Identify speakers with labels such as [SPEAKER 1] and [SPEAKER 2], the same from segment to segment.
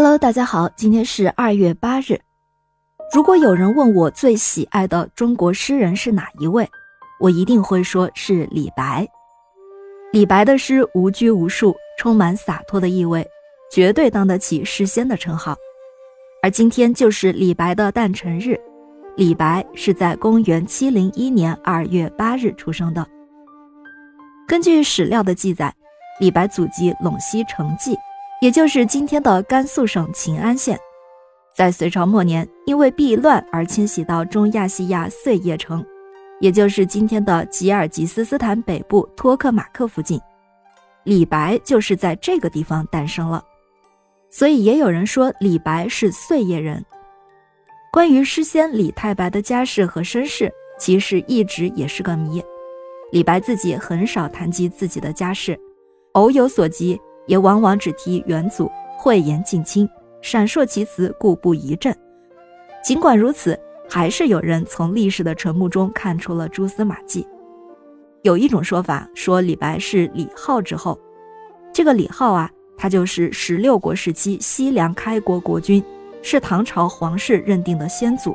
[SPEAKER 1] Hello，大家好，今天是二月八日。如果有人问我最喜爱的中国诗人是哪一位，我一定会说是李白。李白的诗无拘无束，充满洒脱的意味，绝对当得起诗仙的称号。而今天就是李白的诞辰日，李白是在公元七零一年二月八日出生的。根据史料的记载，李白祖籍陇西成纪。也就是今天的甘肃省秦安县，在隋朝末年，因为避乱而迁徙到中亚细亚碎叶城，也就是今天的吉尔吉斯斯坦北部托克马克附近。李白就是在这个地方诞生了，所以也有人说李白是碎叶人。关于诗仙李太白的家世和身世，其实一直也是个谜。李白自己很少谈及自己的家世，偶有所及。也往往只提元祖，讳言近亲，闪烁其词，故不疑朕。尽管如此，还是有人从历史的沉默中看出了蛛丝马迹。有一种说法说李白是李浩之后，这个李浩啊，他就是十六国时期西凉开国国君，是唐朝皇室认定的先祖。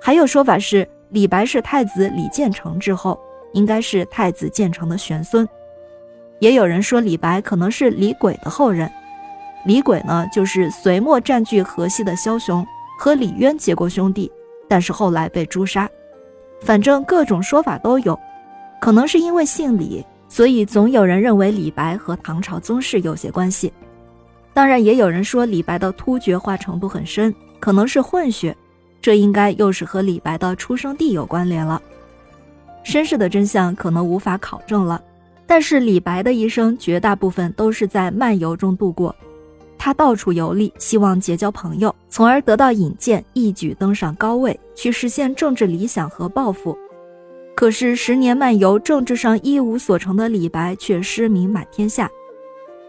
[SPEAKER 1] 还有说法是李白是太子李建成之后，应该是太子建成的玄孙。也有人说李白可能是李轨的后人，李轨呢就是隋末占据河西的枭雄，和李渊结过兄弟，但是后来被诛杀。反正各种说法都有，可能是因为姓李，所以总有人认为李白和唐朝宗室有些关系。当然，也有人说李白的突厥化程度很深，可能是混血，这应该又是和李白的出生地有关联了。身世的真相可能无法考证了。但是李白的一生绝大部分都是在漫游中度过，他到处游历，希望结交朋友，从而得到引荐，一举登上高位，去实现政治理想和抱负。可是十年漫游，政治上一无所成的李白却诗名满天下。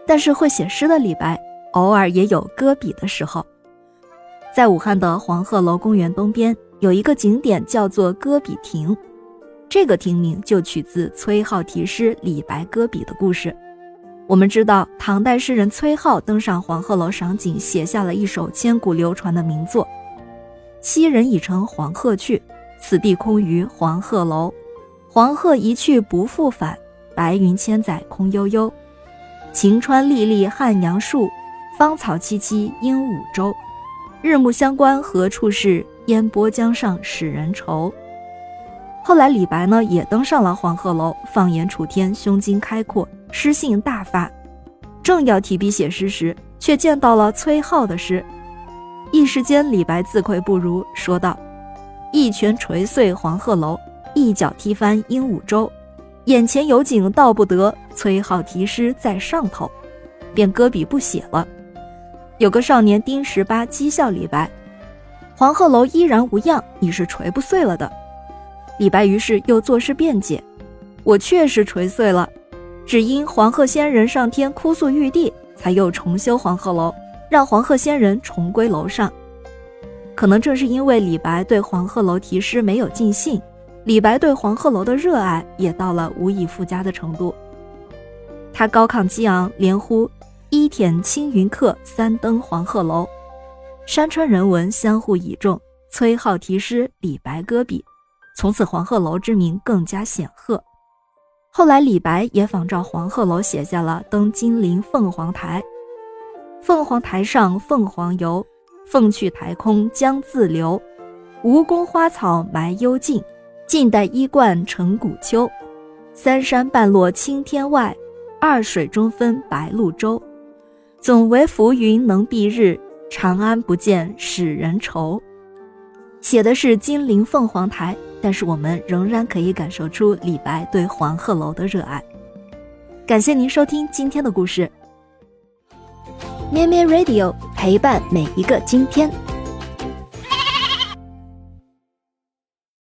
[SPEAKER 1] 但是会写诗的李白，偶尔也有搁笔的时候。在武汉的黄鹤楼公园东边，有一个景点叫做搁笔亭。这个亭名就取自崔颢题诗李白搁笔的故事。我们知道，唐代诗人崔颢登上黄鹤楼赏景，写下了一首千古流传的名作：“昔人已乘黄鹤去，此地空余黄鹤楼。黄鹤一去不复返，白云千载空悠悠。晴川历历汉阳树，芳草萋萋鹦鹉洲。日暮乡关何处是？烟波江上使人愁。”后来，李白呢也登上了黄鹤楼，放眼楚天，胸襟开阔，诗兴大发。正要提笔写诗时，却见到了崔颢的诗，一时间，李白自愧不如，说道：“一拳捶碎黄鹤楼，一脚踢翻鹦鹉洲。眼前有景道不得，崔颢题诗在上头。”便搁笔不写了。有个少年丁十八讥笑李白：“黄鹤楼依然无恙，你是捶不碎了的。”李白于是又作诗辩解：“我确实锤碎了，只因黄鹤仙人上天哭诉玉帝，才又重修黄鹤楼，让黄鹤仙人重归楼上。可能正是因为李白对黄鹤楼题诗没有尽兴，李白对黄鹤楼的热爱也到了无以复加的程度。他高亢激昂，连呼一舔青云客，三登黄鹤楼。山川人文相互倚重，崔颢题诗，李白搁笔。”从此，黄鹤楼之名更加显赫。后来，李白也仿照黄鹤楼写下了《登金陵凤凰台》：“凤凰台上凤凰游，凤去台空江自流。吴宫花草埋幽径，晋代衣冠成古丘。三山半落青天外，二水中分白鹭洲。总为浮云能蔽日，长安不见使人愁。”写的是金陵凤凰台。但是我们仍然可以感受出李白对黄鹤楼的热爱。感谢您收听今天的故事，咩咩 Radio 陪伴每一个今天。